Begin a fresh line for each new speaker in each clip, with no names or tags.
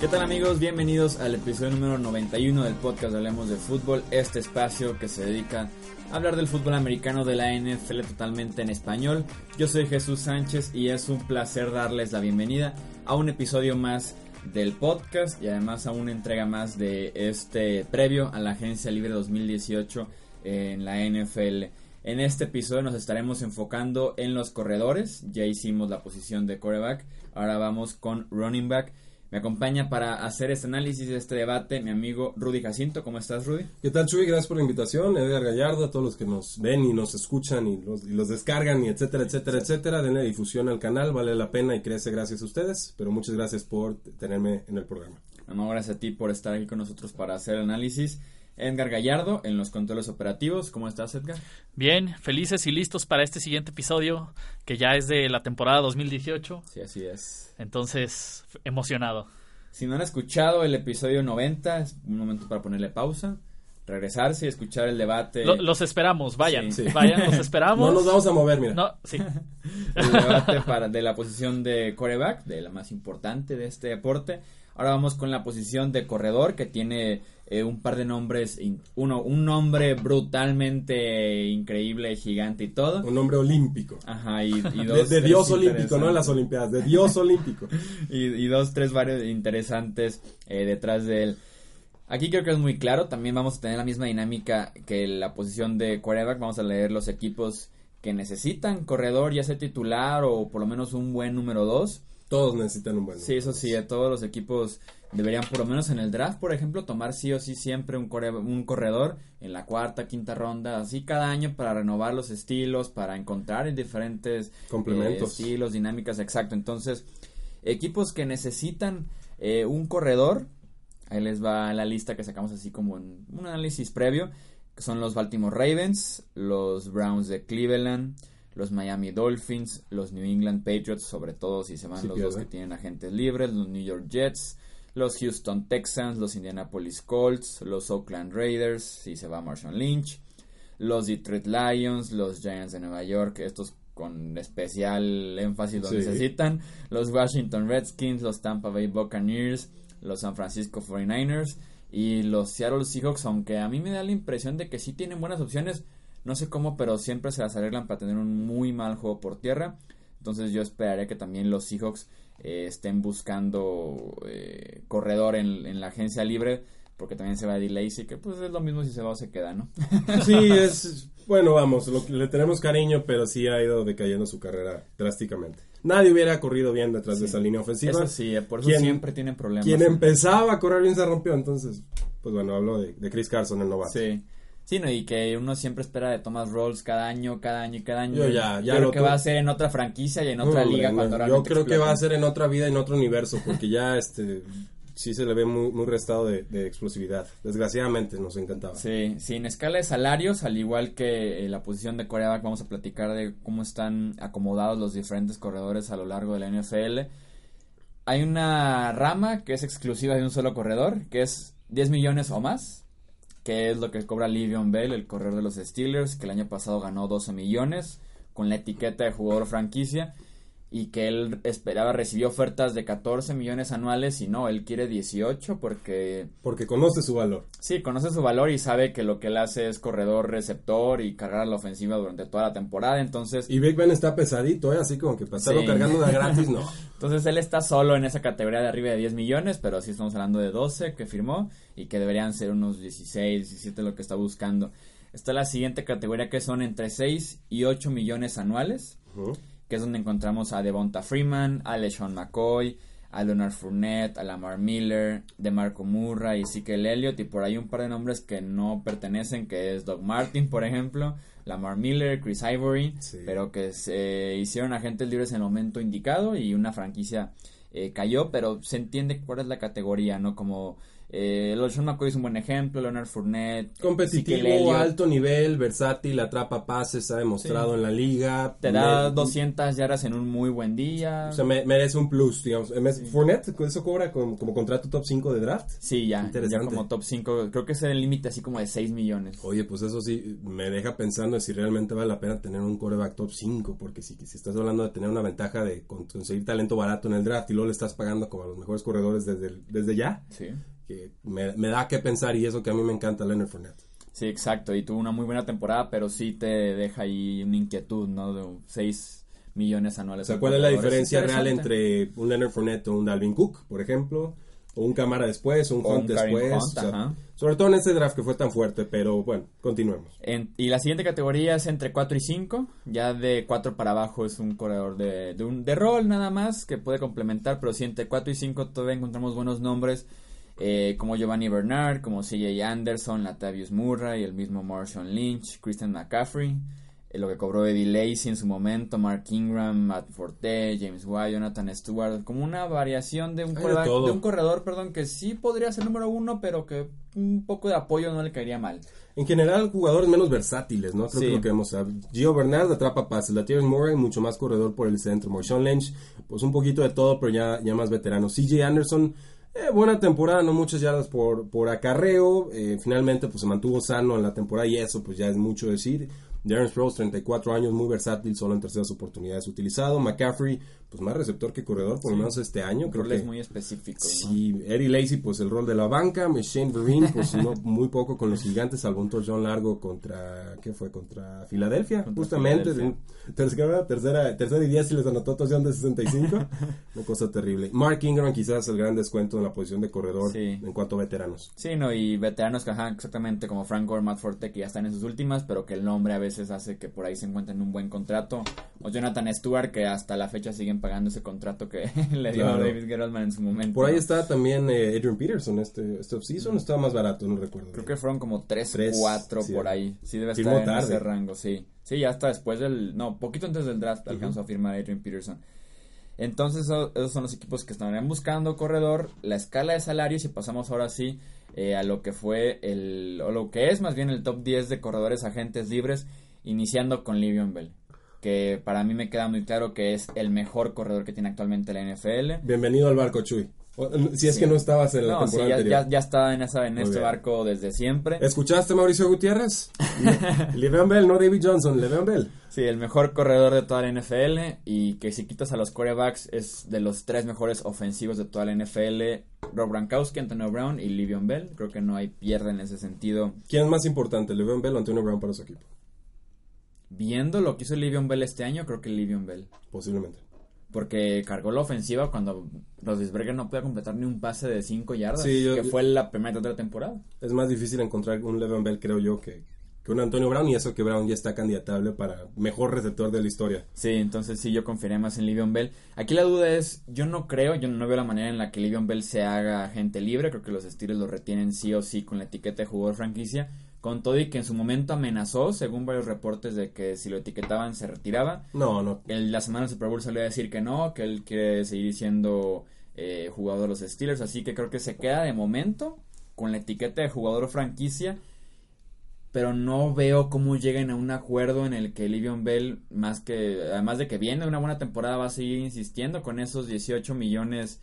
¿Qué tal amigos? Bienvenidos al episodio número 91 del podcast Hablemos de Fútbol, este espacio que se dedica a hablar del fútbol americano de la NFL totalmente en español. Yo soy Jesús Sánchez y es un placer darles la bienvenida a un episodio más del podcast y además a una entrega más de este previo a la Agencia Libre 2018 en la NFL. En este episodio nos estaremos enfocando en los corredores, ya hicimos la posición de coreback, ahora vamos con running back. Me acompaña para hacer este análisis, este debate, mi amigo Rudy Jacinto. ¿Cómo estás, Rudy?
¿Qué tal, Chuy? Gracias por la invitación. Edgar Gallardo, a todos los que nos ven y nos escuchan y los, y los descargan y etcétera, etcétera, etcétera. Denle difusión al canal, vale la pena y crece gracias a ustedes. Pero muchas gracias por tenerme en el programa.
No, gracias a ti por estar aquí con nosotros para hacer el análisis. Edgar Gallardo en los controles operativos. ¿Cómo estás, Edgar?
Bien, felices y listos para este siguiente episodio, que ya es de la temporada 2018.
Sí, así es.
Entonces, emocionado.
Si no han escuchado el episodio 90, es un momento para ponerle pausa, regresarse y escuchar el debate.
Lo, los esperamos, vayan, sí. vayan, los esperamos.
No nos vamos a mover, mira.
No, sí.
el debate para, de la posición de coreback, de la más importante de este deporte. Ahora vamos con la posición de corredor que tiene eh, un par de nombres, uno, un nombre brutalmente increíble, gigante y todo.
Un nombre olímpico.
Ajá, y, y dos.
de, de Dios olímpico, no en las Olimpiadas, de Dios olímpico.
y, y, dos, tres varios interesantes eh, detrás de él. Aquí creo que es muy claro, también vamos a tener la misma dinámica que la posición de quarterback, vamos a leer los equipos que necesitan corredor, ya sea titular o por lo menos un buen número dos.
Todos necesitan un buen
Sí, eso sí, a todos los equipos deberían por lo menos en el draft, por ejemplo, tomar sí o sí siempre un, corre un corredor en la cuarta, quinta ronda, así cada año para renovar los estilos, para encontrar en diferentes
complementos,
eh, estilos, dinámicas, exacto. Entonces, equipos que necesitan eh, un corredor, ahí les va la lista que sacamos así como en un análisis previo, que son los Baltimore Ravens, los Browns de Cleveland, los Miami Dolphins, los New England Patriots, sobre todo si se van
Sí,
los
pierde.
dos que tienen agentes libres, los New York Jets, los Houston Texans, los Indianapolis Colts, los Oakland Raiders, si se va Marshawn Lynch, los Detroit Lions, los Giants de Nueva York, estos con especial énfasis lo
Sí.
necesitan, los Washington Redskins, los Tampa Bay Buccaneers, los San Francisco 49ers y los Seattle Seahawks, aunque a mí me da la impresión de que sí tienen buenas opciones, no sé cómo, pero siempre se las arreglan para tener un muy mal juego por tierra. Entonces yo esperaría que también los Seahawks eh, estén buscando eh, corredor en, en la agencia libre, porque también se va Eddie Lacy, que pues es lo mismo si se va o se queda, ¿no?
Sí, es. Bueno, vamos, lo- le tenemos cariño, pero sí ha ido decayendo su carrera drásticamente. Nadie hubiera corrido bien detrás de esa línea ofensiva.
Eso sí, eh, por eso
¿Quién-
siempre tienen problemas.
Quien empezaba a correr bien se rompió, entonces. Pues bueno, hablo de, de Chris Carson, el novato.
Sí. Sí, no, y que uno siempre espera de Thomas Rolls cada año, cada año y cada año.
Yo ya- ya
creo
lo
que va a ser en otra franquicia y en otra
No,
liga cuando
no, Yo creo que va a ser en otra vida, en otro universo, porque ya este sí se le ve muy, muy restado de, de explosividad. Desgraciadamente nos encantaba.
Sí, sí, en escala de salarios, al igual que eh, la posición de coreback, vamos a platicar de cómo están acomodados los diferentes corredores a lo largo de la NFL. Hay una rama que es exclusiva de un solo corredor, que es 10 millones o más, que es lo que cobra Livion Bell, el corredor de los Steelers, que el año pasado ganó 12 millones con la etiqueta de jugador franquicia y que él esperaba, recibió ofertas de 14 millones anuales y no, él quiere 18 porque
Porque conoce su valor.
Sí, conoce su valor y sabe que lo que él hace es corredor receptor y cargar la ofensiva durante toda la temporada. Entonces,
Y Big Ben está pesadito, ¿eh? así como que pasarlo
Sí.
cargando una gratis, no.
entonces él está solo en esa categoría de arriba de 10 millones, pero sí estamos hablando de 12 que firmó y que deberían ser unos 16, 17 lo que está buscando. Está la siguiente categoría que son entre 6 y 8 millones anuales,
Ujú.
Que es donde encontramos a Devonta Freeman, a LeSean McCoy, a Leonard Fournette, a Lamar Miller, de Marco Murray y Ezekiel Elliott y por ahí un par de nombres que no pertenecen, que es Doug Martin, por ejemplo, Lamar Miller, Chris Ivory, pero que se hicieron agentes libres en el momento indicado y una franquicia eh, cayó, pero se entiende cuál es la categoría, ¿no? Como eh, Sean McCoy es un buen ejemplo, Leonard Fournette.
Competitivo, alto nivel, versátil, atrapa pases, ha demostrado en la liga.
Te da 200 yardas en un muy buen día.
O sea, merece un plus, digamos. Fournette, ¿eso cobra como, contrato top 5 de draft?
Sí, ya, ya como top 5. Creo que es el límite así como de 6 millones.
Oye, pues eso sí, me deja pensando si realmente vale la pena tener un coreback top 5, porque si, si estás hablando de tener una ventaja de conseguir talento barato en el draft y luego le estás pagando como a los mejores corredores desde, desde ya.
Sí
que me, da que pensar y eso que a mí me encanta Leonard Fournette.
Sí, exacto, y tuvo una muy buena temporada, pero sí te deja ahí una inquietud, ¿no? De 6 millones anuales.
O sea, ¿cuál es la diferencia real entre un Leonard Fournette o un Dalvin Cook, por ejemplo? O un Camara después, o un Hunt después. sobre todo en ese draft que fue tan fuerte, pero bueno, continuemos.
y la siguiente categoría es entre 4 y 5. Ya de 4 para abajo es un corredor de, de, un, de rol nada más que puede complementar, pero si entre 4 y 5 todavía encontramos buenos nombres eh, como Giovanni Bernard, como CJ Anderson, Latavius Murray, el mismo Marshawn Lynch, Christian McCaffrey, eh, lo que cobró Eddie Lacey en su momento, Mark Ingram, Matt Forte, James White, Jonathan Stewart, como una variación de un, de un corredor perdón, que sí podría ser número uno, pero que un poco de apoyo no le caería mal.
En general, jugadores menos versátiles, ¿no? Creo que lo que vemos. Gio Bernard atrapa pases, Latavius Murray, mucho más corredor por el centro, Marshawn Lynch, pues un poquito de todo, pero ya, ya más veterano. CJ Anderson eh, buena temporada, no muchas yardas por, por acarreo. Eh, finalmente, pues se mantuvo sano en la temporada y eso, pues ya es mucho decir. Darren Sproles, 34 años, muy versátil, solo en terceras oportunidades utilizado. McCaffrey, pues más receptor que corredor, por lo menos este año. Creo que
es muy específico.
Sí, Eddie Lacy, pues el rol de la banca. Shane Vereen, pues no, muy poco con los gigantes, salvo un largo contra, ¿qué fue? Contra Filadelfia, justamente. Tercera, tercera, tercera y diez y les anotó touchdown de 65. Una cosa terrible. Mark Ingram, quizás el gran descuento en la posición de corredor en cuanto a veteranos.
Sí, no, y veteranos que, ajá, exactamente como Frank Gore, Matt Forte, que ya están en sus últimas, pero que el nombre a veces hace que por ahí se encuentren un buen contrato. O Jonathan Stewart, que hasta la fecha siguen pagando ese contrato que le dio David Gettleman en su momento.
Por ahí está también eh, Adrian Peterson este, este offseason, estaba más barato, no recuerdo.
Creo que fueron como 3, 4 por ahí. Sí, debe estar en ese rango, sí. Sí, ya hasta después del, no, poquito antes del draft alcanzó a firmar Adrian Peterson. Entonces esos son los equipos que estarían buscando corredor, la escala de salarios y pasamos ahora sí eh, a lo que fue el, o lo que es más bien el top 10 de corredores agentes libres, iniciando con Livion Bell que para mí me queda muy claro que es el mejor corredor que tiene actualmente la NFL.
Bienvenido al barco, Chuy. Si es que no estabas en la temporada
ya,
anterior.
Ya, ya estaba en, esa, en este barco desde siempre.
¿Escuchaste Mauricio Gutiérrez? Le'Veon Bell, no David Johnson, Le'Veon Bell.
Sí, el mejor corredor de toda la NFL y que si quitas a los quarterbacks es de los tres mejores ofensivos de toda la NFL. Rob Gronkowski, Antonio Brown y Le'Veon Bell. Creo que no hay pierde en ese sentido.
¿Quién es más importante, Le'Veon Bell o Antonio Brown para su equipo?
viendo lo que hizo Livion Bell este año, creo que Livion Bell.
Posiblemente.
Porque cargó la ofensiva cuando Rodisberger no podía completar ni un pase de 5 yardas, que fue la primera de la temporada.
Es más difícil encontrar un Le'Veon Bell, creo yo, que, que un Antonio Brown, y eso que Brown ya está candidatable para mejor receptor de la historia.
Sí, entonces sí, yo confiaré más en Livion Bell. Aquí la duda es, yo no creo, yo no veo la manera en la que Livion Bell se haga gente libre, creo que los Steelers lo retienen sí o sí con la etiqueta de jugador franquicia, con todo y que en su momento amenazó, según varios reportes, de que si lo etiquetaban se retiraba.
No, no.
La semana del Super Bowl salió a decir que no, que él quiere seguir siendo eh, jugador de los Steelers. Así que creo que se queda de momento con la etiqueta de jugador franquicia. Pero no veo cómo lleguen a un acuerdo en el que Livion Bell, más que, además de que viene una buena temporada, va a seguir insistiendo con esos 18 millones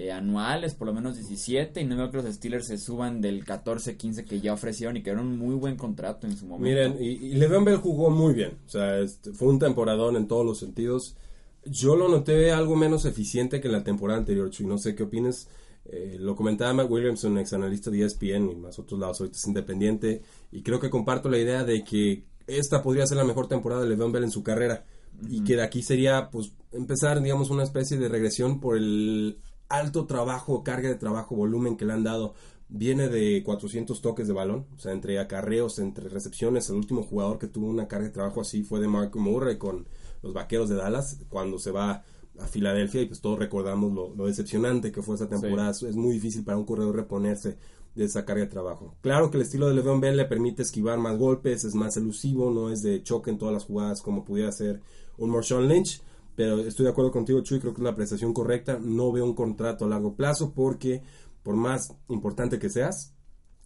eh, anuales, por lo menos 17, y no veo que los Steelers se suban del 14-15 que ya ofrecieron y que era un muy buen contrato en su momento.
Miren, y, y Le'Veon Bell jugó muy bien, o sea, este, fue un temporadón en todos los sentidos. Yo lo noté algo menos eficiente que en la temporada anterior, Chuy, no sé qué opinas. Eh, lo comentaba Matt Williamson, ex analista de ESPN y más otros lados, ahorita es independiente, y creo que comparto la idea de que esta podría ser la mejor temporada de Le'Veon Bell en su carrera, y que de aquí sería, pues, empezar, digamos, una especie de regresión por el alto trabajo, carga de trabajo, volumen que le han dado. Viene de 400 toques de balón, o sea, entre acarreos, entre recepciones. El último jugador que tuvo una carga de trabajo así fue de Mark Murray con los Vaqueros de Dallas, cuando se va a Filadelfia y pues todos recordamos lo, lo decepcionante que fue esa temporada. Es muy difícil para un corredor reponerse de esa carga de trabajo. Claro que el estilo de Le'Veon Bell le permite esquivar más golpes, es más elusivo, no es de choque en todas las jugadas como pudiera ser un Marshawn Lynch, pero estoy de acuerdo contigo, Chuy, creo que es la prestación correcta. No veo un contrato a largo plazo porque por más importante que seas,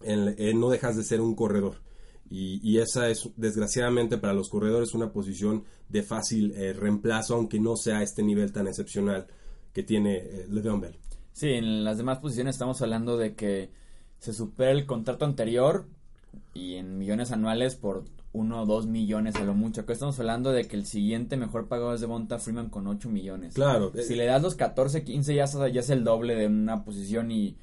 no dejas de ser un corredor. Y, esa es, desgraciadamente, para los corredores una posición de fácil eh, reemplazo, aunque no sea este nivel tan excepcional que tiene eh, Le'Veon Bell.
Sí, en las demás posiciones estamos hablando de que se supera el contrato anterior y en millones anuales por uno o dos millones a lo mucho. Acá estamos hablando de que el siguiente mejor pagado es de Bonta Freeman con 8 millones.
Claro.
Si le das los 14, 15 ya, ya es el doble de una posición y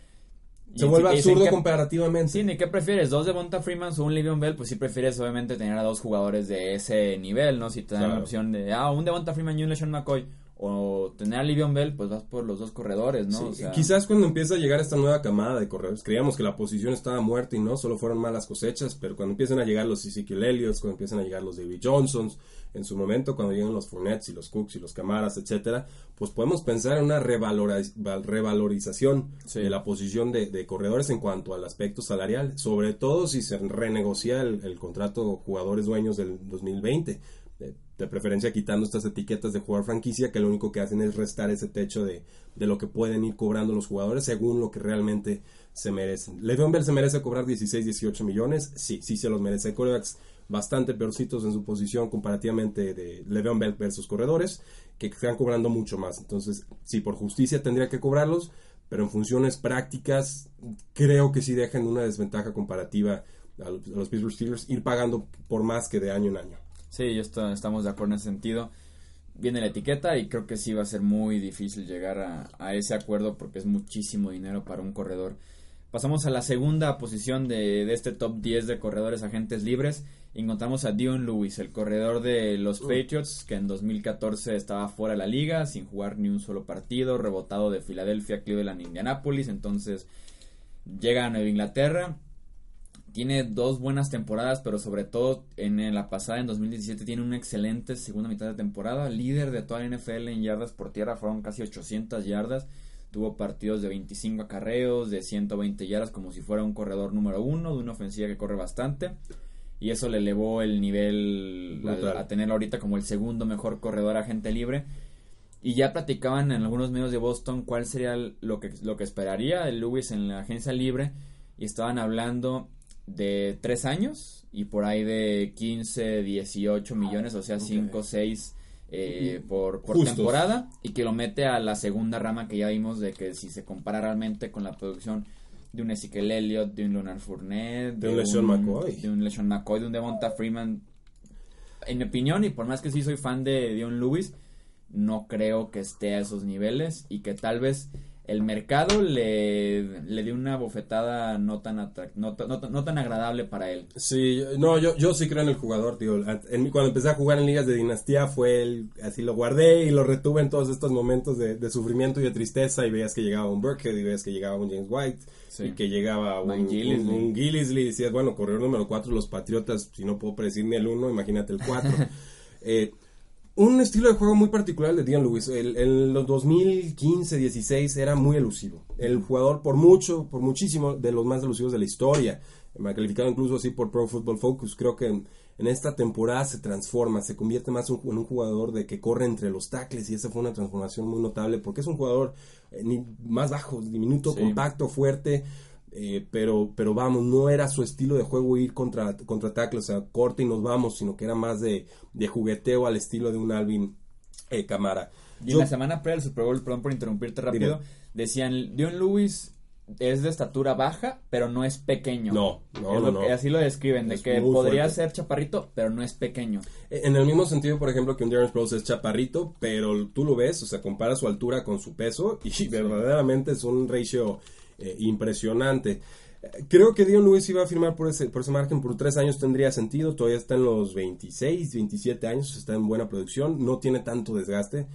se vuelve absurdo comparativamente.
Sí, ¿ni qué prefieres? ¿Dos de Bonta Freeman o un Livion Bell? Pues sí prefieres obviamente tener a dos jugadores de ese nivel, ¿no? Si te dan la opción de, ah, un de Bonta Freeman y un LeSean McCoy o tener a Livion Bell, pues vas por los dos corredores, ¿no?
Quizás cuando empieza a llegar esta nueva camada de corredores, creíamos que la posición estaba muerta y no, solo fueron malas cosechas, pero cuando empiezan a llegar los Ezekiel Elliott, cuando empiezan a llegar los David Johnsons, en su momento, cuando lleguen los Fournets y los Cooks y los Camaras, etcétera, pues podemos pensar en una revalorización de la posición de, corredores en cuanto al aspecto salarial, sobre todo si se renegocia el, el contrato jugadores dueños del 2020 de, preferencia quitando estas etiquetas de jugador franquicia que lo único que hacen es restar ese techo de, lo que pueden ir cobrando los jugadores según lo que realmente se merecen. Le'Veon Bell se merece cobrar 16, 18 millones, sí, sí se los merece. Corebacks bastante peorcitos en su posición comparativamente de Le'Veon Bell versus corredores que están cobrando mucho más. Entonces, sí, por justicia tendría que cobrarlos, pero en funciones prácticas creo que sí dejan una desventaja comparativa a los Pittsburgh Steelers ir pagando por más que de año en año.
Sí, yo estamos de acuerdo en ese sentido. Viene la etiqueta y creo que sí va a ser muy difícil llegar a, ese acuerdo porque es muchísimo dinero para un corredor. Pasamos a la segunda posición de, este top 10 de corredores agentes libres. Encontramos a Dion Lewis, el corredor de los Patriots, que en 2014 estaba fuera de la liga, sin jugar ni un solo partido, rebotado de Filadelfia, Cleveland, Indianapolis. Entonces llega a Nueva Inglaterra, tiene dos buenas temporadas, pero sobre todo en, la pasada, en 2017, tiene una excelente segunda mitad de temporada. Líder de toda la NFL en yardas por tierra, fueron casi 800 yardas. Tuvo partidos de 25 acarreos, de 120 yardas, como si fuera un corredor número uno, de una ofensiva que corre bastante. Y eso le elevó el nivel a, tenerlo ahorita como el segundo mejor corredor agente libre. Y ya platicaban en algunos medios de Boston cuál sería lo que, lo que esperaría el Lewis en la agencia libre. Y estaban hablando de 3 años y por ahí de 15, 18 millones, o sea, 5, 6 eh, por, por temporada y que lo mete a la segunda rama que ya vimos de que si se compara realmente con la producción de un Ezekiel Elliott, de un Leonard Fournette,
de, un LeSean McCoy,
de un LeSean McCoy, de un Devonta Freeman. En mi opinión, y por más que sí soy fan de Dion Lewis, no creo que esté a esos niveles y que tal vez el mercado le, le dio una bofetada no tan, no, no, tan agradable para él.
Sí, no, yo, yo sí creo en el jugador, tío. cuando empecé a jugar en ligas de dinastía fue el, así lo guardé y lo retuve en todos estos momentos de, sufrimiento y de tristeza y veías que llegaba un Burkhead y veías que llegaba un James White y que llegaba un, un, Gillisley. y decías, bueno, corredor número 4 los Patriotas, si no puedo predecir ni el 1, imagínate el 4. eh, un estilo de juego muy particular de Dion Lewis. en los 2015-16 era muy elusivo. El jugador por mucho, por muchísimo, de los más elusivos de la historia. Me ha calificado incluso así por Pro Football Focus. Creo que en, esta temporada se transforma, se convierte más en un jugador de que corre entre los tackles y esa fue una transformación muy notable porque es un jugador eh, más bajo, diminuto, compacto, fuerte eh, pero, pero vamos, no era su estilo de juego ir contra, contra tackle, o sea, corte y nos vamos, sino que era más de, de jugueteo al estilo de un Alvin eh, Camara.
Y en la semana previa del Super Bowl, perdón por interrumpirte rápido, decían, Dion Lewis es de estatura baja, pero no es pequeño.
No, no, no,
Así lo describen, de que podría ser chaparrito, pero no es pequeño.
E, en el mismo sentido, por ejemplo, que un Darren Sproles es chaparrito, pero tú lo ves, o sea, compara su altura con su peso y verdaderamente es un ratio eh, impresionante. Creo que Dion Lewis iba a firmar por ese, por ese margen por tres años, tendría sentido. Todavía está en los 26, 27 años, está en buena producción, no tiene tanto desgaste.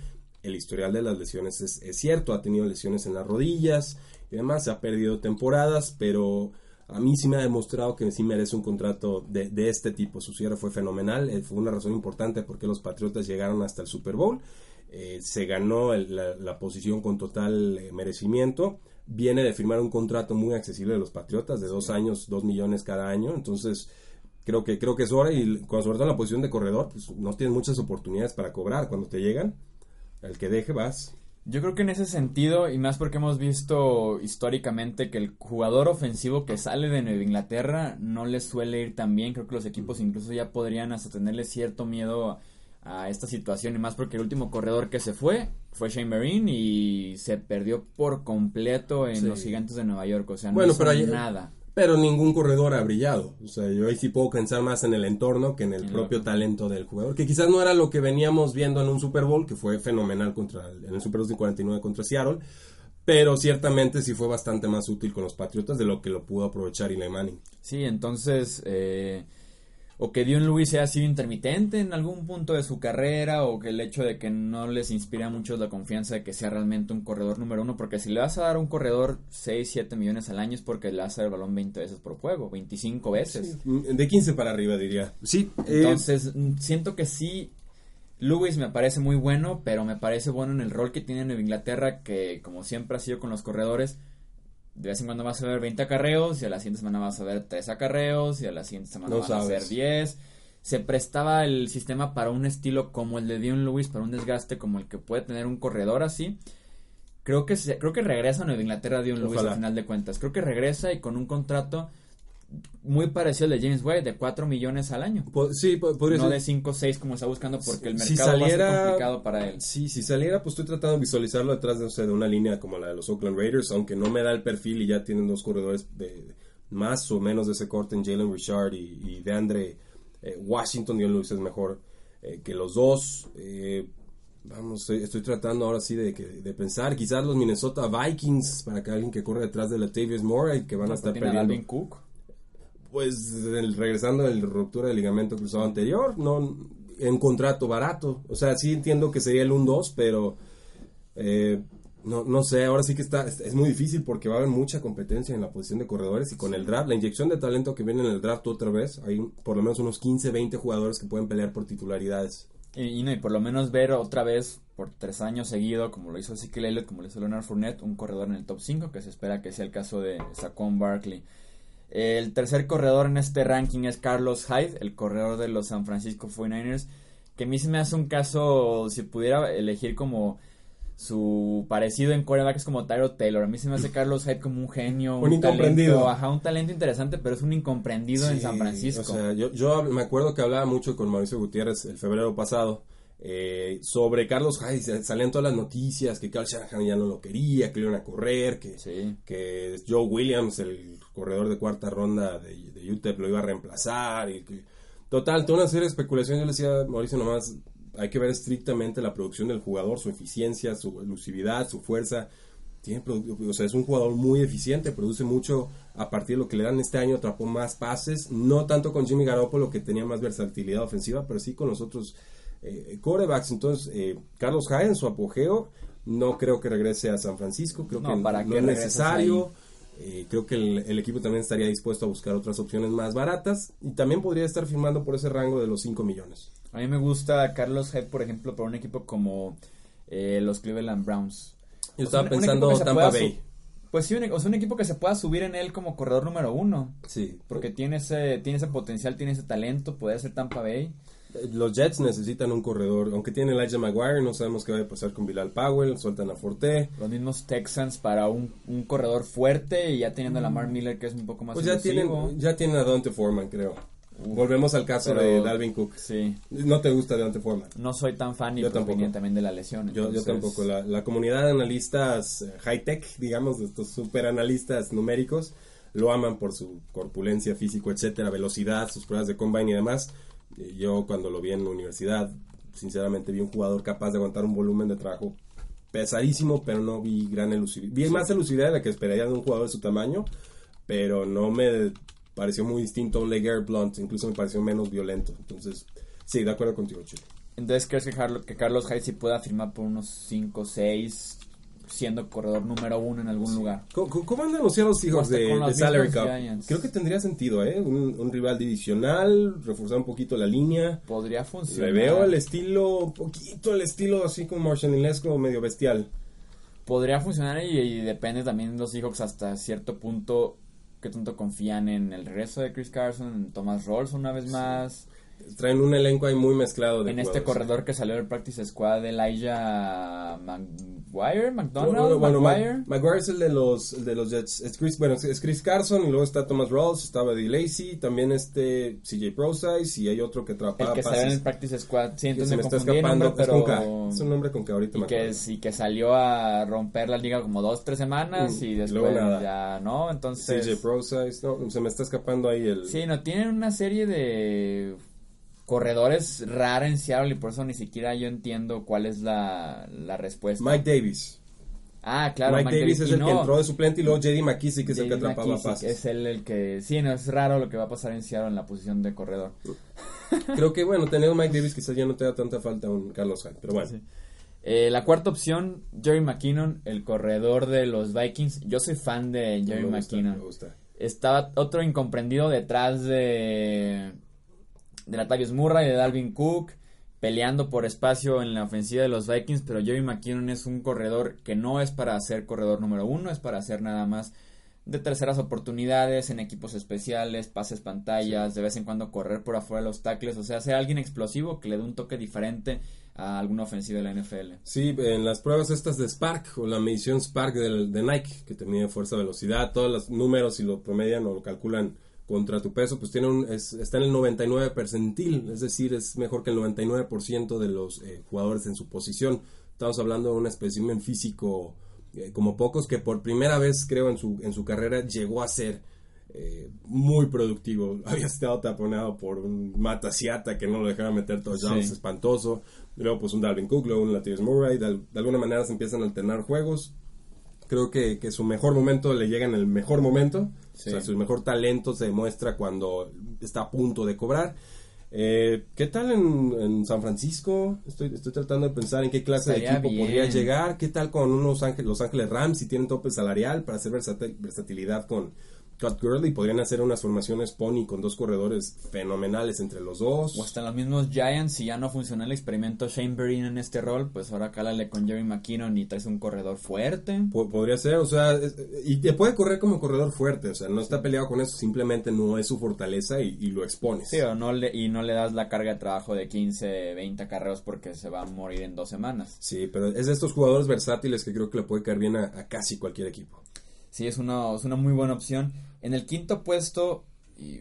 El historial de las lesiones es, cierto, ha tenido lesiones en las rodillas y demás, se ha perdido temporadas, pero a mí sí me ha demostrado que sí merece un contrato de, de este tipo. Su cierre fue fenomenal, eh, fue una razón importante porque los Patriotas llegaron hasta el Super Bowl eh, se ganó la, posición con total merecimiento. Viene de firmar un contrato muy accesible de los Patriotas, de dos años, dos millones cada año. Entonces, creo que, creo que es hora. Y cuando sobre todo en la posición de corredor, pues no tienes muchas oportunidades para cobrar. Cuando te llegan, el que deje vas.
Yo creo que en ese sentido, y más porque hemos visto históricamente que el jugador ofensivo que sale de Nueva Inglaterra no le suele ir tan bien. Creo que los equipos incluso ya podrían hasta tenerle cierto miedo a esta situación. Y más porque el último corredor que se fue fue Shane Marine y se perdió por completo en los gigantes de Nueva York. O sea, no bueno, pero nada
pero ningún corredor ha brillado. O sea, yo ahí sí puedo pensar más en el entorno que en el propio talento del jugador, que quizás no era lo que veníamos viendo en un Super Bowl, que fue fenomenal contra el, en el Super Bowl 49 contra Seattle, pero ciertamente sí fue bastante más útil con los Patriotas de lo que lo pudo aprovechar Eli Manning.
Sí, entonces eh, o que Dion Lewis haya sido intermitente en algún punto de su carrera o que el hecho de que no les inspira mucho la confianza de que sea realmente un corredor número uno porque si le vas a dar a un corredor 6, 7 millones al año es porque le vas a dar el balón 20 veces por juego, 25 veces.
de 15 para arriba diría. Sí.
Eh, Entonces siento que sí Lewis me parece muy bueno, pero me parece bueno en el rol que tiene en Inglaterra que como siempre ha sido con los corredores de vez en cuando vas a ver 20 acarreos y a la siguiente semana vas a ver 3 acarreos y a la siguiente semana vas a ver 10. Se prestaba el sistema para un estilo como el de Dion Lewis, para un desgaste como el que puede tener un corredor así. Creo que, se, creo que regresa a Nueva Inglaterra Dion Lewis al final de cuentas. Creo que regresa y con un contrato muy parecido al de James Wade, de 4 millones al año.
sí, podría
No de 5 o 6 como está buscando porque el mercado saliera, va a ser complicado para él.
Sí, si saliera, pues estoy tratando de visualizarlo detrás de, de una línea como la de los Oakland Raiders, aunque no me da el perfil y ya tienen dos corredores de, más o menos de ese corte en Jalen Richard y, de Andre eh, Washington. Dion Lewis es mejor eh, que los dos. Eh, vamos, estoy tratando ahora sí de, de, pensar, quizás los Minnesota Vikings, para que alguien que corre detrás de la Tavius Moore, que van a estar peleando.
Cook
pues el, regresando de la ruptura del ligamento cruzado anterior, no en contrato barato. O sea, sí entiendo que sería el 1-2, pero eh, no, no sé, ahora sí que está, es, muy difícil porque va a haber mucha competencia en la posición de corredores y con el draft, la inyección de talento que viene en el draft otra vez, hay por lo menos unos 15, 20 jugadores que pueden pelear por titularidades.
Y, no, y por lo menos ver otra vez por tres años seguido, como lo hizo Ezekiel Elliott, como lo hizo Leonard Fournette, un corredor en el top 5, que se espera que sea el caso de Saquon Barkley. El tercer corredor en este ranking es Carlos Hyde, el corredor de los San Francisco 49ers, que a mí se me hace un caso, si pudiera elegir como su parecido en coreback es como Tyro Taylor. A mí se me hace Carlos Hyde como un genio, un, incomprendido. Talento, ajá, un talento interesante, pero es un incomprendido en San Francisco. O
sea, yo, yo me acuerdo que hablaba mucho con Mauricio Gutiérrez el febrero pasado eh, sobre Carlos Hyde, salían todas las noticias que Carl Shanahan ya no lo quería, que le iban a correr, que, que Joe Williams, el corredor de cuarta ronda de, de UTEP, lo iba a reemplazar. Y total, toda una serie de especulaciones. Yo le decía a Mauricio nomás, hay que ver estrictamente la producción del jugador, su eficiencia, su elusividad, su fuerza. Tiene, o sea, es un jugador muy eficiente, produce mucho a partir de lo que le dan este año, atrapó más pases, no tanto con Jimmy Garoppolo que tenía más versatilidad ofensiva, pero sí con los otros eh, corebacks. Entonces, eh, Carlos Hyde en su apogeo, no creo que regrese a San Francisco, creo que para no es necesario. Eh, creo que el, equipo también estaría dispuesto a buscar otras opciones más baratas y también podría estar firmando por ese rango de los 5 millones.
A mí me gusta Carlos Hyde, por ejemplo, para un equipo como los Cleveland Browns.
Yo estaba pensando Tampa Bay.
Pues sí, o sea, un equipo que se pueda subir en él como corredor número uno.
Sí.
Porque tiene ese, tiene ese potencial, tiene ese talento, puede ser Tampa Bay.
Los Jets necesitan un corredor, aunque tiene Elijah Maguire, no sabemos qué va a pasar con Bilal Powell, sueltan a Forte.
Los mismos Texans para un, corredor fuerte y ya teniendo a Lamar Miller que es un poco más
Pues ya tienen, ya tienen a Dante Foreman, creo. Volvemos al caso de Dalvin Cook.
Sí.
¿No te gusta Dante Foreman?
No soy tan fan y yo también también de la lesión.
Yo, yo, tampoco. La, la, comunidad de analistas eh, high-tech, digamos, de estos super analistas numéricos, lo aman por su corpulencia físico, etcétera, velocidad, sus pruebas de combine y demás yo cuando lo vi en la universidad, sinceramente vi un jugador capaz de aguantar un volumen de trabajo pesadísimo, pero no vi gran elusividad. Vi más elusividad de la que esperaría de un jugador de su tamaño, pero no me pareció muy distinto a un Leguer Blunt, incluso me pareció menos violento. Entonces, sí, de acuerdo contigo, Chile.
Entonces, ¿crees que, Carlos, Hyde sí pueda firmar por unos 5 6 siendo corredor número uno en algún lugar.
¿Cómo, cómo andan los Seattle Seahawks de, de Salary Cup?
Giants.
Creo que tendría sentido, ¿eh? Un, un rival divisional, reforzar un poquito la línea.
Podría funcionar.
Le veo el estilo, un poquito el estilo así como Marshallesco, medio bestial.
Podría funcionar y, y depende también de los Seahawks hasta cierto punto qué tanto confían en el regreso de Chris Carson, en Thomas Rolls una vez más,
Traen un elenco ahí muy mezclado de
en este
jugadores.
corredor que salió del practice squad Elijah Maguire,
No,
McDonald,
bueno,
Maguire.
Ma- Maguire es el de los, el de los Jets. Es Chris, bueno, es Chris Carson y luego está Thomas Rawls, estaba Eddie Lacy, también este CJ Prosize y hay otro que
el
atrapaba
que salió en el practice squad, sí, entonces
se
me
me está
el
escapando,
nombre,
es con K.
pero
Es un nombre con que ahorita
y
me
que,
acuerdo.
sí, que salió a romper la liga como dos, tres semanas
Mm,
y
y
después ya no, entonces...
CJ Prosize, no, se me está escapando ahí el...
Sí, no, tienen una serie de corredores rara en Seattle y por eso ni siquiera yo entiendo cuál es la, la respuesta.
Mike Davis.
ah, claro,
Mike, Davis es el
no,
que entró de suplente y luego JD McKissick que es el que atrapaba pases.
Es él el que... Sí, no, es raro lo que va a pasar en Seattle en la posición de corredor.
Creo que, bueno, tener Mike Davis quizás ya no te da tanta falta un Carlos Hyde, pero bueno.
Sí. Eh, la cuarta opción, Jerry McKinnon, el corredor de los Vikings. Yo soy fan de Jerry
me gusta,
McKinnon.
me gusta.
Estaba otro incomprendido detrás de de Latavius Murray, de Dalvin Cook, peleando por espacio en la ofensiva de los Vikings, pero Jerry McKinnon es un corredor que no es para ser corredor número uno, es para hacer nada más de terceras oportunidades en equipos especiales, pases pantallas, de vez en cuando correr por afuera de los tackles, o sea, ser alguien explosivo que le dé un toque diferente a alguna ofensiva de la NFL.
Sí, en las pruebas estas de Spark o la medición Spark del- de Nike, que te mide fuerza, velocidad, todos los números y lo promedian o lo calculan contra tu peso, pues tiene un, es- está en el 99 percentil, es decir, es mejor que el 99% de los eh, jugadores en su posición. Estamos hablando de un espécimen físico eh, como pocos que por primera vez, creo, en su, en su carrera llegó a ser eh, muy productivo. Había estado taponado por un Mata Siata que no lo dejaba meter touchdowns,
Sí.
espantoso. Luego, pues un Dalvin Cook, luego un Latavius Murray. De alguna manera se empiezan a alternar juegos. Creo que, que su mejor momento le llega en el mejor momento.
Sí.
O sea, su mejor talento se demuestra cuando está a punto de cobrar. Eh, ¿Qué tal en, en San Francisco? Estoy, estoy tratando de pensar en qué clase de equipo
bien.
podría llegar. ¿Qué tal con unos Ángeles, Los Ángeles Rams si tienen tope salarial para hacer versatil- versatilidad con Cut Gurley? Podrían hacer unas formaciones pony con dos corredores fenomenales entre los dos.
O hasta los mismos Giants, si ya no funcionó el experimento Shane Vereen en este rol, pues ahora cálale con Jerry McKinnon y traes un corredor fuerte.
Po- Podría ser, o sea, es- y te puede correr como corredor fuerte, o sea, no está peleado con eso, simplemente no es su fortaleza y, y lo expones.
Sí, o no le, y no le das la carga de trabajo de 15, 20 carreos porque se va a morir en dos semanas.
Sí, pero es de estos jugadores versátiles que creo que le puede caer bien a, a casi cualquier equipo.
Sí, es una, es una muy buena opción. En el quinto puesto, y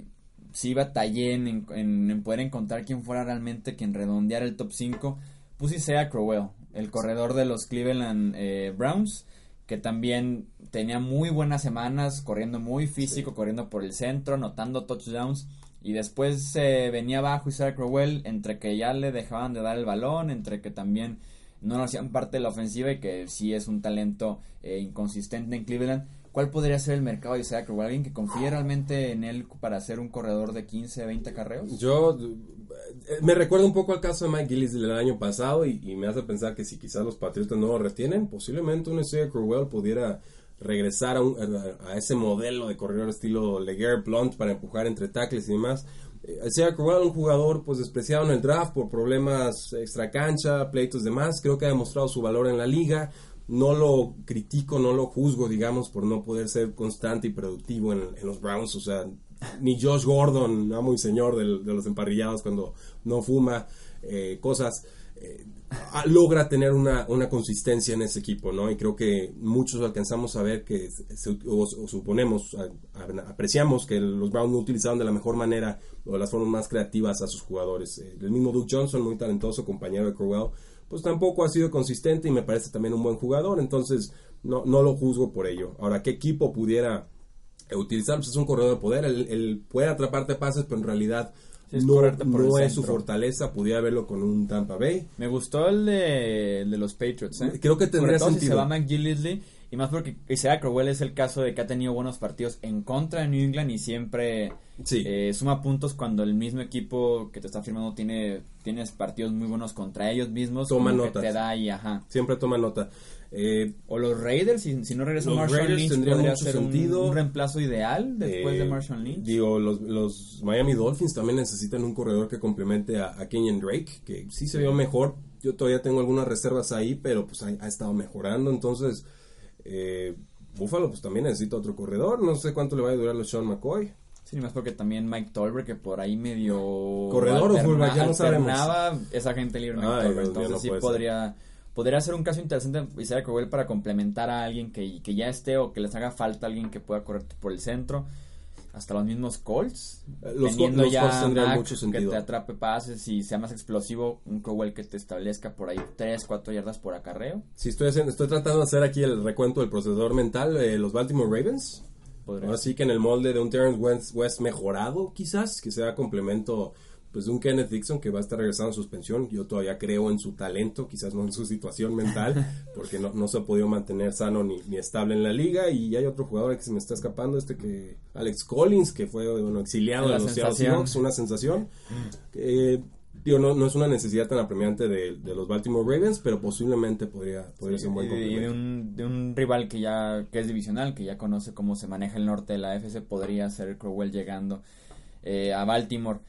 sí batallé en, en, en poder encontrar quién fuera realmente quien redondeara el top 5. Puse Isaiah Crowell, el corredor de los Cleveland eh, Browns, que también tenía muy buenas semanas, corriendo muy físico, corriendo por el centro, anotando touchdowns. Y después se venía abajo Isaiah Crowell, entre que ya le dejaban de dar el balón, entre que también no lo hacían parte de la ofensiva y que sí es un talento eh, inconsistente en Cleveland. ¿Cuál podría ser el mercado de Isaiah Crowell? ¿Alguien que confíe realmente en él para ser un corredor de 15, 20 carreos?
Yo eh, me recuerda un poco al caso de Mike Gillis del año pasado y, y me hace pensar que si quizás los Patriotas no lo retienen, posiblemente un Isaiah Crowell pudiera regresar a, un- a- ese modelo de corredor estilo Leguer Blunt para empujar entre tackles y demás. Eh, Isaiah Crowell, un jugador pues despreciado en el draft por problemas extra cancha, pleitos demás, creo que ha demostrado su valor en la liga. No lo critico, no lo juzgo, digamos, por no poder ser constante y productivo en, los Browns. O sea, ni Josh Gordon, amo y señor del- de, los emparrillados cuando no fuma, eh, cosas, eh, logra tener una, una consistencia en ese equipo, ¿no? Y creo que muchos alcanzamos a ver que, se- o, suponemos, apreciamos que los Browns no utilizaron de la mejor manera o de las formas más creativas a sus jugadores. Eh, el mismo Duke Johnson, muy talentoso, compañero de Crowell, pues tampoco ha sido consistente y me parece también un buen jugador, entonces no, no lo juzgo por ello. Ahora, ¿qué equipo pudiera utilizar? Pues es un corredor de poder, él, él puede atraparte pases, pero en realidad
es
no, no es su fortaleza, pudiera verlo con un Tampa Bay.
Me gustó el de, el de los Patriots, ¿eh?
Creo que tendría
Sobre todo si
sentido.
se va McGillisley Y más porque Isaiah Crowell es el caso de que ha tenido buenos partidos en contra de New England y siempre
Sí.
eh, suma puntos cuando el mismo equipo que te está firmando tiene tienes partidos muy buenos contra ellos mismos.
Toma notas.
te da y ajá.
Siempre toma nota. Eh,
O los Raiders, si, si no regresa Marshall
Raiders
Lynch,
tendría
podría
mucho
ser un-
sentido.
Un, reemplazo ideal después
eh,
de Marshall Lynch.
Digo, los, los Miami Dolphins también necesitan un corredor que complemente a, a Kenyon Drake, que sí se vio mejor. Yo todavía tengo algunas reservas ahí, pero pues ha, ha estado mejorando. Entonces, eh, Buffalo pues también necesita otro corredor. No sé cuánto le va a durar a Sean McCoy.
Sí, más porque también Mike Tolbert, que por ahí medio...
Corredor o fullback, ya no sabemos.
alternaba, es agente libre Mike
Ay,
Tolbert. Entonces
no
sí
puede ser.
podría... Podría ser un caso interesante Isaiah Crowell para complementar a alguien que, que ya esté o que les haga falta alguien que pueda correr por el centro. Hasta los mismos Colts.
Eh, los
teniendo
los
ya
Colts tendrían mucho
que
sentido.
te atrape pases y sea más explosivo. Un Crowell que te establezca por ahí 3, 4 yardas por acarreo.
Si estoy, haciendo- estoy tratando de hacer aquí el recuento del procesador mental de los Baltimore Ravens. Ahora sí que en el molde de un Terrence West, West mejorado, quizás, que sea complemento pues de un Kenneth Dixon que va a estar regresando a suspensión. Yo todavía creo en su talento, quizás no en su situación mental, porque no, no se ha podido mantener sano ni, ni estable en la liga. Y hay otro jugador que se me está escapando, este que Alex Collins, que fue bueno, exiliado
La
de los. Seahawks, una sensación. Eh, digo, no, no es una necesidad tan apremiante de, de los Baltimore Ravens, pero posiblemente podría, podría ser un buen
de, y de
complemento.
un, de un rival que ya que es divisional, que ya conoce cómo se maneja el norte de la AFC, podría ser Crowell llegando eh, a Baltimore.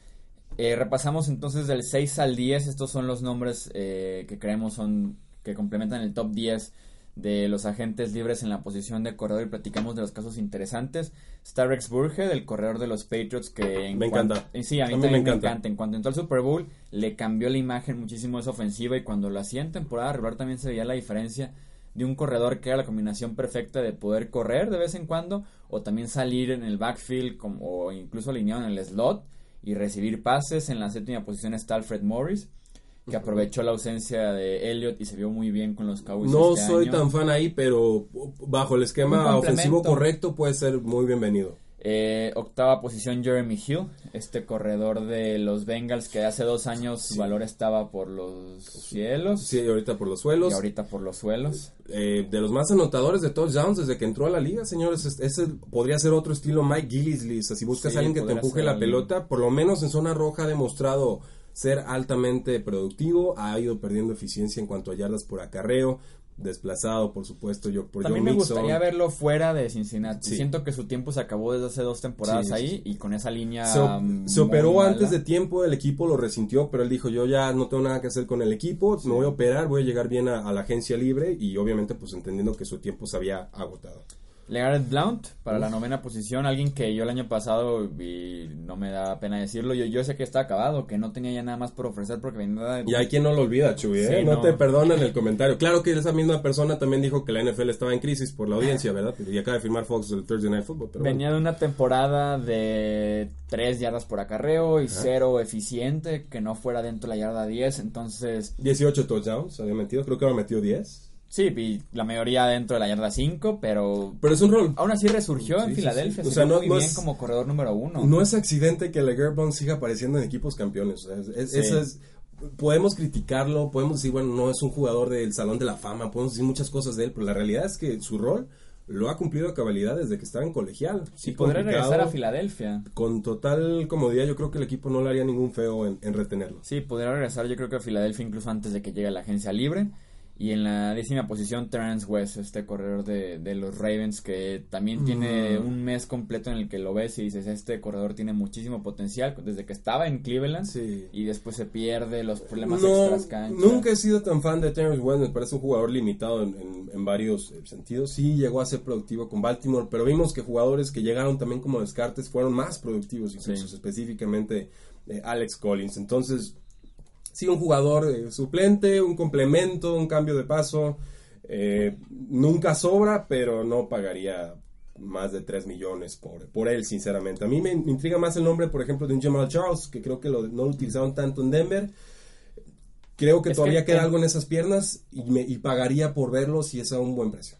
Eh, repasamos entonces del 6 al 10, estos son los nombres eh, que creemos son que complementan el top 10 de los agentes libres en la posición de corredor y platicamos de los casos interesantes. Está Rex Burge, del corredor de los Patriots, que en
Me encanta.
eh, Sí, a mí,
A mí me
también me
encanta.
encanta. En cuanto entró al Super Bowl, le cambió la imagen muchísimo esa ofensiva y cuando lo hacía en temporada regular también se veía la diferencia de un corredor que era la combinación perfecta de poder correr de vez en cuando o también salir en el backfield como, o incluso alineado en el slot y recibir pases. En la séptima posición está Alfred Morris, que aprovechó la ausencia de Elliott y se vio muy bien con los Cowboys.
No
este
soy
año.
tan fan ahí, pero bajo el esquema ofensivo correcto puede ser muy bienvenido.
Eh, octava posición Jeremy Hill, este corredor de los Bengals que hace dos años su valor estaba por los cielos
Sí, ahorita por los
y
suelos.
ahorita por los suelos.
Eh, de los más anotadores de touchdowns desde que entró a la liga, señores. es- Ese podría ser otro estilo Mike Gillisley. O sea, si buscas
Sí,
a alguien que te empuje la
alguien.
pelota, por lo menos en zona roja ha demostrado ser altamente productivo. Ha ido perdiendo eficiencia en cuanto a yardas por acarreo. Desplazado, por supuesto, yo por
También
Joe
me
Mixon.
gustaría verlo fuera de Cincinnati.
Sí.
Siento que su tiempo se acabó desde hace dos temporadas
Sí,
ahí
sí.
y con esa línea
Se, op- se operó antes de tiempo, el equipo lo resintió, pero él dijo, yo ya no tengo nada que hacer con el equipo, me voy a operar, voy a llegar bien a, a la agencia libre y obviamente pues entendiendo que su tiempo se había agotado.
Legarrette Blount para la novena posición, alguien que yo el año pasado, y no me da pena decirlo, yo, yo sé que está acabado, que no tenía ya nada más por ofrecer porque venía de...
Y hay quien no lo olvida, Chuy, ¿eh?
Sí,
no,
no.
te perdonan el comentario. Claro que esa misma persona también dijo que la NFL estaba en crisis por la audiencia, ¿verdad? Y acaba de firmar Fox del Thursday Night Football. Pero
Venía de una temporada de 3 yardas por acarreo y cero eficiente, que no fuera dentro de la yarda 10, entonces,
bueno. 18 touchdowns había metido, creo que ahora metió 10.
Sí, y la mayoría dentro de la yarda 5, pero
Pero es un rol.
aún así resurgió en
sí,
Filadelfia,
sí. O
se
sea, no-
muy
no
bien
es-
como corredor número uno.
No es accidente que LeGarrette Blount siga apareciendo en equipos campeones. o sea, es- eso es- podemos criticarlo, podemos decir, bueno, no es un jugador del Salón de la Fama, podemos decir muchas cosas de él, pero la realidad es que su rol lo ha cumplido a cabalidad desde que estaba en colegial.
Podría
complicado,
regresar a Filadelfia.
Con total comodidad, yo creo que el equipo no le haría ningún feo en, en retenerlo.
Sí, podría regresar yo creo que a Filadelfia incluso antes de que llegue a la agencia libre. Y en la décima posición, Terrence West, este corredor de, de los Ravens, que también tiene un mes completo en el que lo ves y dices, este corredor tiene muchísimo potencial desde que estaba en Cleveland
Sí.
y después se pierde los problemas
No,
extras cancha.
nunca he sido tan fan de Terrence West, me parece un jugador limitado en, en- en varios eh, sentidos. Sí, llegó a ser productivo con Baltimore, pero vimos que jugadores que llegaron también como descartes fueron más productivos, incluso
Sí.
específicamente eh, Alex Collins. Entonces, sí, un jugador eh, suplente, un complemento, un cambio de paso. eh, nunca sobra, pero no pagaría más de 3 millones por, por él, sinceramente. A mí me, me intriga más el nombre, por ejemplo, de un Jamal Charles, que creo que lo, no lo utilizaron tanto en Denver. Creo que
Es
todavía
que
queda algo en esas piernas y, me, y pagaría por verlo si es a un buen precio.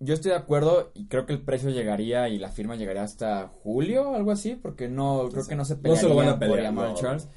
Yo estoy de acuerdo y creo que el precio llegaría y la firma llegaría hasta julio, algo así, porque no creo que no se
No se
pelearía
lo van a
por
pelear,
Jamal
no.
Charles.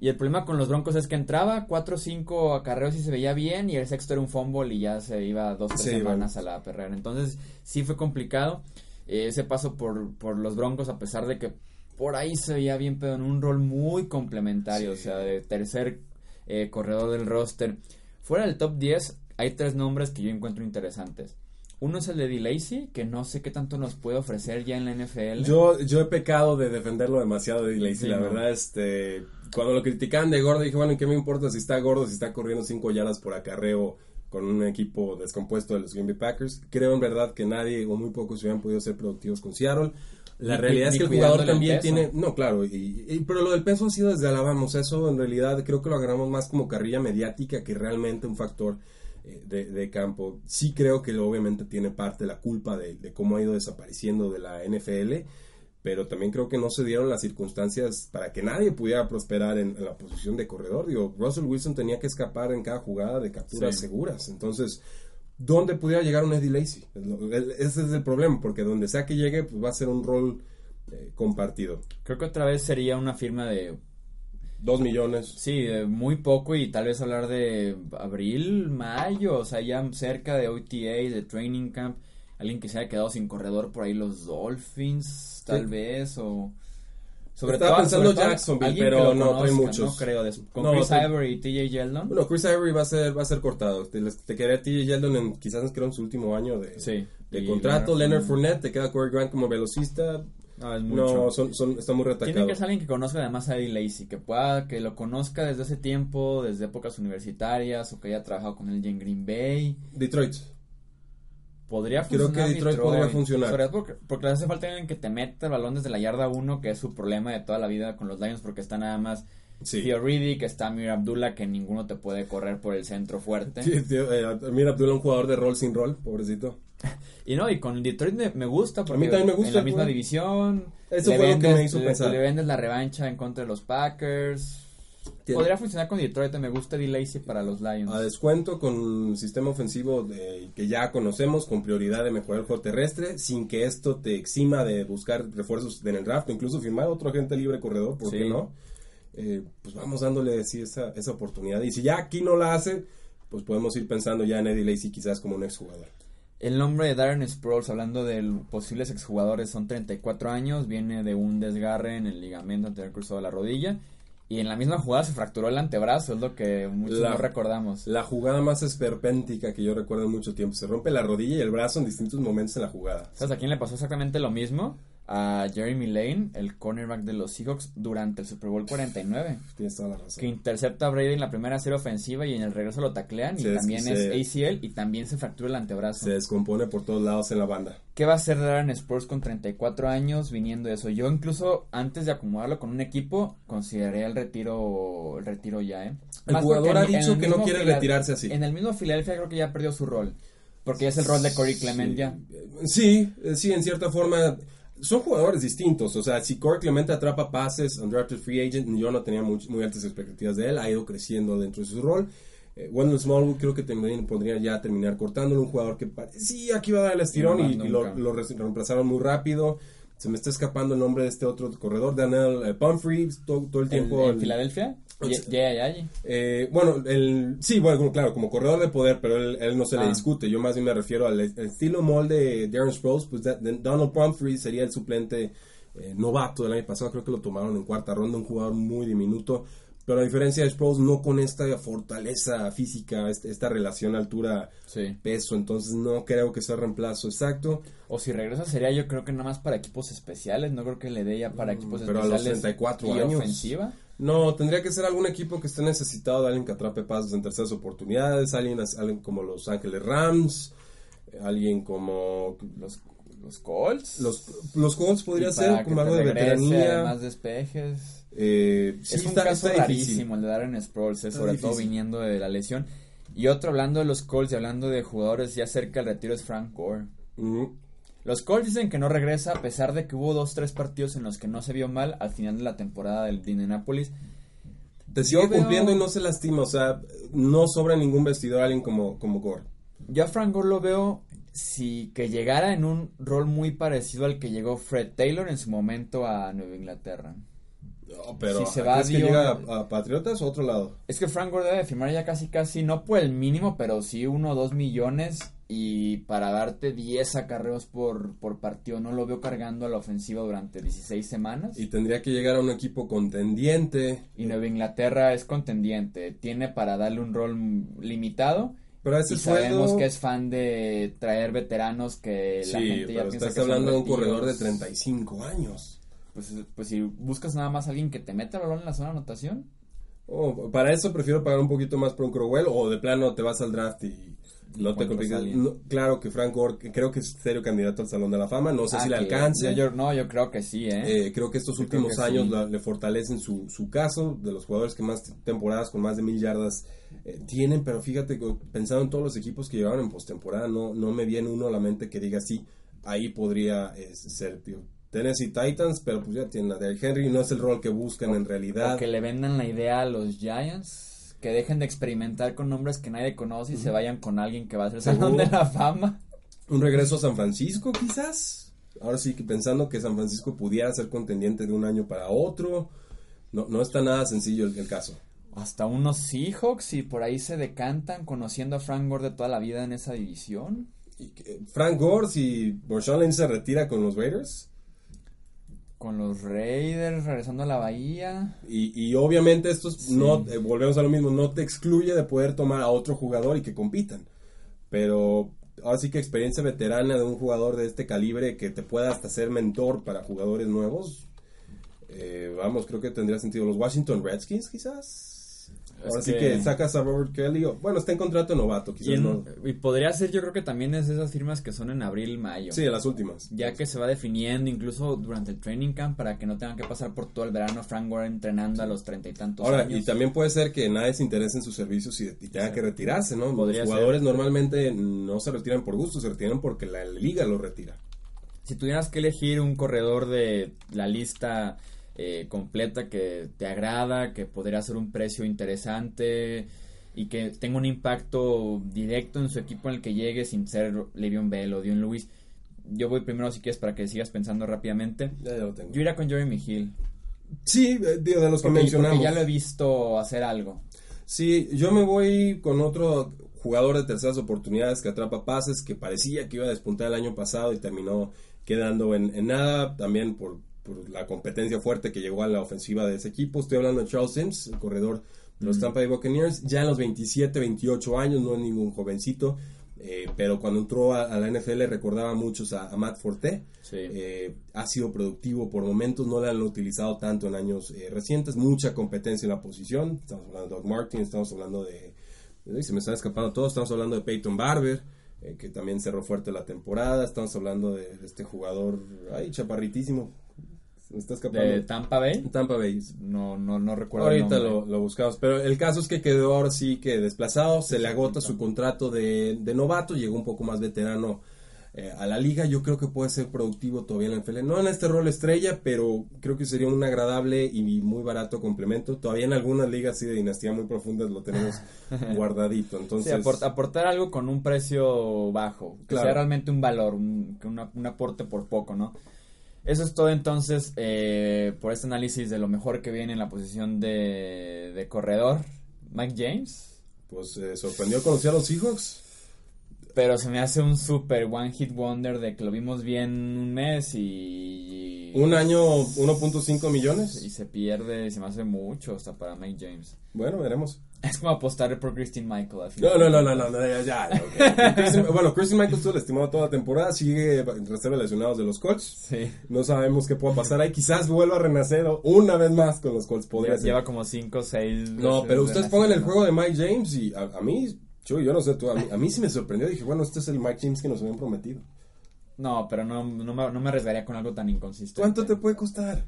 Y el problema con los Broncos es que entraba 4 o 5 acarreos y se veía bien y el sexto era un fumble y ya se iba dos tres
Sí,
semanas a la perrera. Entonces sí fue complicado eh, ese paso por, por los Broncos a pesar de que por ahí se veía bien, pero en un rol muy complementario, o sea, de tercer eh, corredor del roster. Fuera del top 10 hay tres nombres que yo encuentro interesantes. Uno es el de D. que no sé qué tanto nos puede ofrecer ya en la NFL.
Yo, yo he pecado de defenderlo demasiado de Lacy,
Sí,
la
¿no?
verdad, este, cuando lo criticaban de gordo, dije, bueno, ¿qué me importa si está gordo, si está corriendo cinco yardas por acarreo con un equipo descompuesto de los Green Bay Packers? Creo en verdad que nadie o muy pocos hubieran podido ser productivos con Seattle. La realidad es que el jugador
el
también tiene, no, claro, y, y- pero lo del peso ha sido desde Alabama, o sea, eso en realidad creo que lo agarramos más como carrilla mediática que realmente un factor eh, de, de campo. Sí creo que obviamente tiene parte la culpa de, de cómo ha ido desapareciendo de la NFL, pero también creo que no se dieron las circunstancias para que nadie pudiera prosperar en, en la posición de corredor. Digo, Russell Wilson tenía que escapar en cada jugada de capturas
Sí.
seguras. Entonces, ¿dónde pudiera llegar un Eddie Lacy? Ese es el problema, porque donde sea que llegue, pues va a ser un rol eh, compartido.
Creo que otra vez sería una firma de
Dos millones.
Sí, de muy poco y tal vez hablar de abril, mayo, o sea, ya cerca de OTA, de Training Camp, alguien que se haya quedado sin corredor por ahí, los Dolphins, tal
Sí.
vez, o... Sobre
Estaba pensando
sobre todo
Jacksonville, pero
que lo
no,
conozca,
muchos.
No creo, con
No,
Chris
trae-
Ivory y TJ Yeldon.
Bueno, Chris Ivory va a ser, va a ser cortado. Te, te quedaría TJ Yeldon en quizás creo en su último año de,
sí.
de contrato. Leonard
Fournette.
Fournette, te queda Corey Grant como velocista.
No, es mucho.
No, son, son, está muy retacado.
Tiene que ser alguien que conozca además a Eddie Lacy, que pueda, que lo conozca desde hace tiempo, desde épocas universitarias, o que haya trabajado con él ya en Green Bay.
Detroit.
Podría
Creo
funcionar.
que Detroit podría funcionar.
Sobre todo porque, porque le hace falta alguien que te meta el balón desde la yarda 1, que es su problema de toda la vida con los Lions, porque está nada más
Sí.
Theo Riddick, está Amir Abdullah, que ninguno te puede correr por el centro fuerte.
Sí, tío, eh, Abdullah, un jugador de rol sin rol, pobrecito.
Y no, y con Detroit me, me gusta, porque
A mí también me gusta,
en la misma
güey.
división.
Eso fue lo que me
vendes-
hizo
le-
pensar.
Le vendes la revancha en contra de los Packers.
Tiene-
Podría funcionar con Detroit, me gusta Eddie Lacy para los Lions.
A descuento con un sistema ofensivo de, que ya conocemos, con prioridad de mejorar el juego terrestre, sin que esto te exima de buscar refuerzos en el draft, incluso firmar a otro agente libre corredor, ¿por
Sí.
qué no? Eh, pues vamos dándole sí, esa, esa oportunidad. Y si ya aquí no la hace, pues podemos ir pensando ya en Eddie Lacy quizás como un exjugador.
El nombre de Darren Sproles, hablando de posibles exjugadores, son 34 años, viene de un desgarre en el ligamento anterior cruzado de la rodilla y en la misma jugada se fracturó el antebrazo, es lo que muchos
La-
no recordamos.
La jugada más esperpéntica que yo recuerdo en mucho tiempo. Se rompe la rodilla y el brazo en distintos momentos en la jugada.
¿Sabes a quién le pasó exactamente lo mismo? A Jeremy Lane, el cornerback de los Seahawks, durante el Super Bowl 49,
Tienes toda la razón.
que intercepta a Brady en la primera serie ofensiva y en el regreso lo taclean y también es ACL y también se fractura el antebrazo.
Se descompone por todos lados en la banda.
¿Qué va a hacer Darren Sproles con 34 años viniendo de eso? Yo incluso antes de acomodarlo con un equipo consideré el retiro el retiro ya, ¿eh?
El
Más
jugador ha dicho que no quiere retirarse así.
En el mismo Filadelfia creo que ya perdió su rol. Porque es el rol de Corey Clement
Sí.
ya.
Sí, eh, sí, en cierta forma. Son jugadores distintos. O sea, si Corey Clemente atrapa pases, undrafted free agent, yo no tenía muy, muy altas expectativas de él. Ha ido creciendo dentro de su rol. Eh, Wendell Smallwood creo que también podría ya terminar cortándolo. Un jugador que parecía que iba a dar el estirón
No,
y, y lo, lo re- reemplazaron muy rápido. Se me está escapando el nombre de este otro corredor, Daniel eh, Pumphrey, todo, todo el
¿En,
tiempo.
en
el-
Filadelfia? Ya, ya.
eh, bueno, el, sí, bueno, claro, como corredor de poder, pero él, él no se le
Ah.
discute. Yo más bien me refiero al estilo molde de Darren Sproles, pues de- Donald Pumphrey sería el suplente eh, novato del año pasado. Creo que lo tomaron en cuarta ronda, un jugador muy diminuto. Pero a diferencia de Sproles, no con esta fortaleza física, este- esta relación altura-peso.
Sí.
Entonces no creo que sea reemplazo exacto.
O si regresa sería yo creo que nada más para equipos especiales, no creo que le dé ya para equipos
Mm, pero a los
especiales
34
y
años.
ofensiva.
No, tendría que ser algún equipo que esté necesitado de alguien que atrape pasos en terceras oportunidades, alguien, alguien como los Ángeles Rams, eh, alguien como
Los, los Colts.
los, los Colts podría ser, como algo de veteranía.
Más despejes.
Eh, sí,
es un
está-
caso
está
rarísimo el de Darren Sproles, eh, sobre todo viniendo de la lesión. Y otro hablando de los Colts y hablando de jugadores ya cerca del retiro es Frank Gore. Los Colts dicen que no regresa a pesar de que hubo dos tres partidos en los que no se vio mal al final de la temporada del de Indianapolis.
Te sigue
Yo veo-
cumpliendo y no se lastima, o sea, no sobra ningún vestidor alguien como, como Gore.
Yo a Frank Gore lo veo si que llegara en un rol muy parecido al que llegó Fred Taylor en su momento a Nueva Inglaterra.
No, pero
Si se va
¿crees que
Dion-
llega a, a Patriotas o otro lado?
Es que Frank Gore debe firmar ya casi casi, no por el mínimo, pero sí uno o dos millones y para darte 10 acarreos por, por partido. No lo veo cargando a la ofensiva durante 16 semanas.
Y tendría que llegar a un equipo contendiente.
Y Nueva Inglaterra es contendiente, tiene para darle un rol limitado.
Pero a ese
Y sabemos
sueldo-
que es fan de traer veteranos que la
Sí,
gente ya
pero
piensa
estás
que
hablando de un corredor de 35 años.
Pues, pues si buscas nada más a alguien que te meta el balón en la zona de anotación,
Oh, para eso prefiero pagar un poquito más por un Crowell o de plano te vas al draft y no te complicas. No, claro que Frank Gore creo que es serio candidato al Salón de la Fama. No sé
Ah,
si le alcance.
yo- yo- no, yo creo que sí, ¿eh?
Eh, creo que estos
Yo
últimos
que
años
sí.
la- le fortalecen su, su caso de los jugadores que más temporadas con más de mil yardas eh, tienen, pero fíjate pensando en todos los equipos que llevaron en postemporada, no, no me viene uno a la mente que diga sí, ahí podría eh, ser, tío. Tennessee Titans, pero pues ya tienen a Derrick Henry, no es el rol que buscan en realidad.
O que le vendan la idea a los Giants, que dejen de experimentar con nombres que nadie conoce y se vayan con alguien que va a ser Salón de la Fama.
Un regreso a San Francisco, quizás. Ahora sí que pensando que San Francisco pudiera ser contendiente de un año para otro. No, no está nada sencillo el, el caso.
Hasta unos Seahawks y por ahí se decantan conociendo a Frank Gore de toda la vida en esa división.
Y que- Frank Gore, si Lynch se retira con los Raiders.
Con los Raiders regresando a la Bahía.
Y, y obviamente esto es- no, eh, volvemos a lo mismo, no te excluye de poder tomar a otro jugador y que compitan. Pero ahora sí que experiencia veterana de un jugador de este calibre que te pueda hasta ser mentor para jugadores nuevos. eh, vamos, creo que tendría sentido. Los Washington Redskins, quizás. Ahora sí
que-
que sacas a Robert Kelly. o- bueno, está en contrato novato, quizás
Y, en-
no.
y podría ser, yo creo que también es esas firmas que son en abril, mayo.
Sí, las últimas.
Ya que se va definiendo incluso durante el training camp para que no tengan que pasar por todo el verano Frank Gore entrenando a los treinta y tantos
Ahora,
años.
y también puede ser que nadie se interese en sus servicios y, y tenga que retirarse, ¿no?
Podría
los jugadores normalmente no se retiran por gusto, se retiran porque la liga los retira.
Si tuvieras que elegir un corredor de la lista eh, completa que te agrada, que podría ser un precio interesante y que tenga un impacto directo en su equipo en el que llegue sin ser Le'Veon Bell o Dion Lewis, yo voy primero si quieres para que sigas pensando rápidamente.
Ya, ya lo tengo.
Yo iría con Jeremy Hill.
Sí, eh, digo, de los que mencionamos.
porque ya lo he visto hacer algo.
Sí, yo me voy con otro jugador de terceras oportunidades que atrapa pases, que parecía que iba a despuntar el año pasado y terminó quedando en, en nada, también por, por la competencia fuerte que llegó a la ofensiva de ese equipo. Estoy hablando de Charles Sims, el corredor de los Tampa Bay Buccaneers, ya en los 27, 28 años, no es ningún jovencito, eh, pero cuando entró a, a la NFL recordaba muchos a, a Matt Forte.
Sí.
Eh, ha sido productivo por momentos, no lo han utilizado tanto en años eh, recientes, mucha competencia en la posición. Estamos hablando de Doug Martin, estamos hablando de. se me están escapando todos, estamos hablando de Peyton Barber, que también cerró fuerte la temporada. Estamos hablando de este jugador, ay, chaparritísimo, se me está escapando.
De Tampa Bay.
Tampa Bay.
No, no, no recuerdo.
Ahorita lo, lo buscamos, pero el caso es que quedó ahora sí que desplazado, se le agota su contrato de, de novato, llegó un poco más veterano eh, a la liga, yo creo que puede ser productivo todavía en la NFL, no en este rol estrella, pero creo que sería un agradable y muy barato complemento, todavía en algunas ligas sí de dinastía muy profundas lo tenemos guardadito,
Sí,
entonces...
aport- aportar algo con un precio bajo, que
Claro.
sea realmente un valor, un, que una- un aporte por poco, ¿no? Eso es todo entonces eh, por este análisis de lo mejor que viene en la posición de, de corredor, Mike James.
Pues eh, sorprendió conocer a los Seahawks.
Pero se me hace un super one hit wonder de que lo vimos bien un mes y...
Un año, 1.5 millones.
Y se pierde, se me hace mucho hasta para Mike James.
Bueno, veremos.
Es como apostar por Christine Michael al final.
No, no, no, no, no, no, ya, ya, ya, ok. Christian- bueno, Christian Michael estuvo lastimado toda la temporada, sigue en reserva de lesionados de los Colts.
Sí.
No sabemos qué pueda pasar ahí. Quizás vuelva a renacer una vez más con los Colts. Podría
Lleva,
ser.
lleva como 5 o 6.
No, pero ustedes pongan el juego de Mike James y a, a mí, yo, yo no sé tú, a mí, a mí sí me sorprendió. Dije, bueno, este es el Mike James que nos habían prometido.
No, pero no, no, me, no me arriesgaría con algo tan inconsistente.
¿Cuánto te puede costar?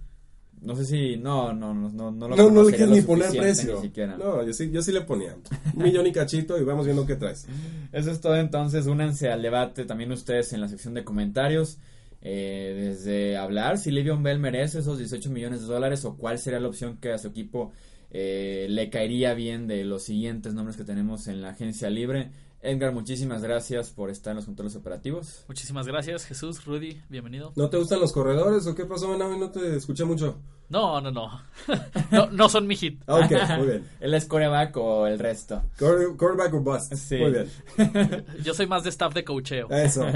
No sé si. No, no, no, no, no lo
No, no le quieres ni poner precio.
Ni siquiera.
No, yo sí, yo sí le ponía. Un millón y cachito y vamos viendo qué traes.
Eso es todo entonces, únanse al debate también ustedes en la sección de comentarios. eh, desde hablar si Livion Bell merece esos 18 millones de dólares o cuál sería la opción que a su equipo eh, le caería bien de los siguientes nombres que tenemos en la agencia libre. Edgar, muchísimas gracias por estar en los controles operativos.
Muchísimas gracias, Jesús, Rudy, bienvenido.
¿No te gustan los corredores o qué pasó? No te escuché mucho.
No, no, no. no, no son mi hit.
Ah, ok, muy bien.
¿El es coreback o el resto?
Quarterback o bust.
Sí.
Muy bien.
Yo soy más de staff de coacheo.
Eso.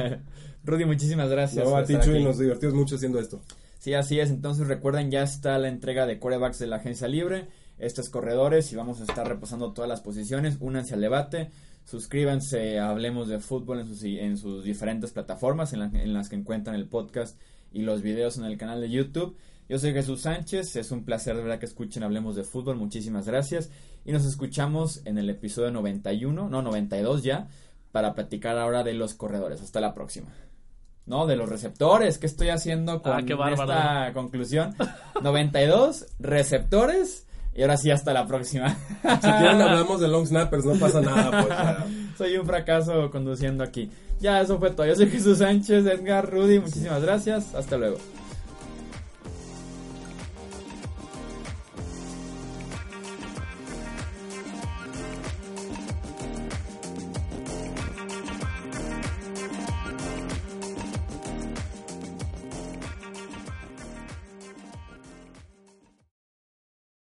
Rudy, muchísimas gracias.
No, a ti, Chuy, nos divertimos mucho haciendo esto.
Sí, así es. Entonces recuerden, ya está la entrega de corebacks de la agencia libre. Estos corredores y vamos a estar repasando todas las posiciones. Únanse al debate. Suscríbanse a Hablemos de Fútbol en sus, en sus diferentes plataformas en, la- en las que encuentran el podcast y los videos en el canal de YouTube. Yo soy Jesús Sánchez. Es un placer de verdad que escuchen Hablemos de Fútbol. Muchísimas gracias. Y nos escuchamos en el episodio 91, no 92 ya, para platicar ahora de los corredores. Hasta la próxima. No, de los receptores. ¿Qué estoy haciendo con
Ah, bárbaro.
esta conclusión? 92 receptores. Y ahora sí, hasta la próxima.
Si quieren hablamos de long snappers, no pasa nada. Pues, ya.
Soy un fracaso conduciendo aquí. Ya, eso fue todo. Yo soy Jesús Sánchez, Edgar, Rudy. Muchísimas gracias. Hasta luego.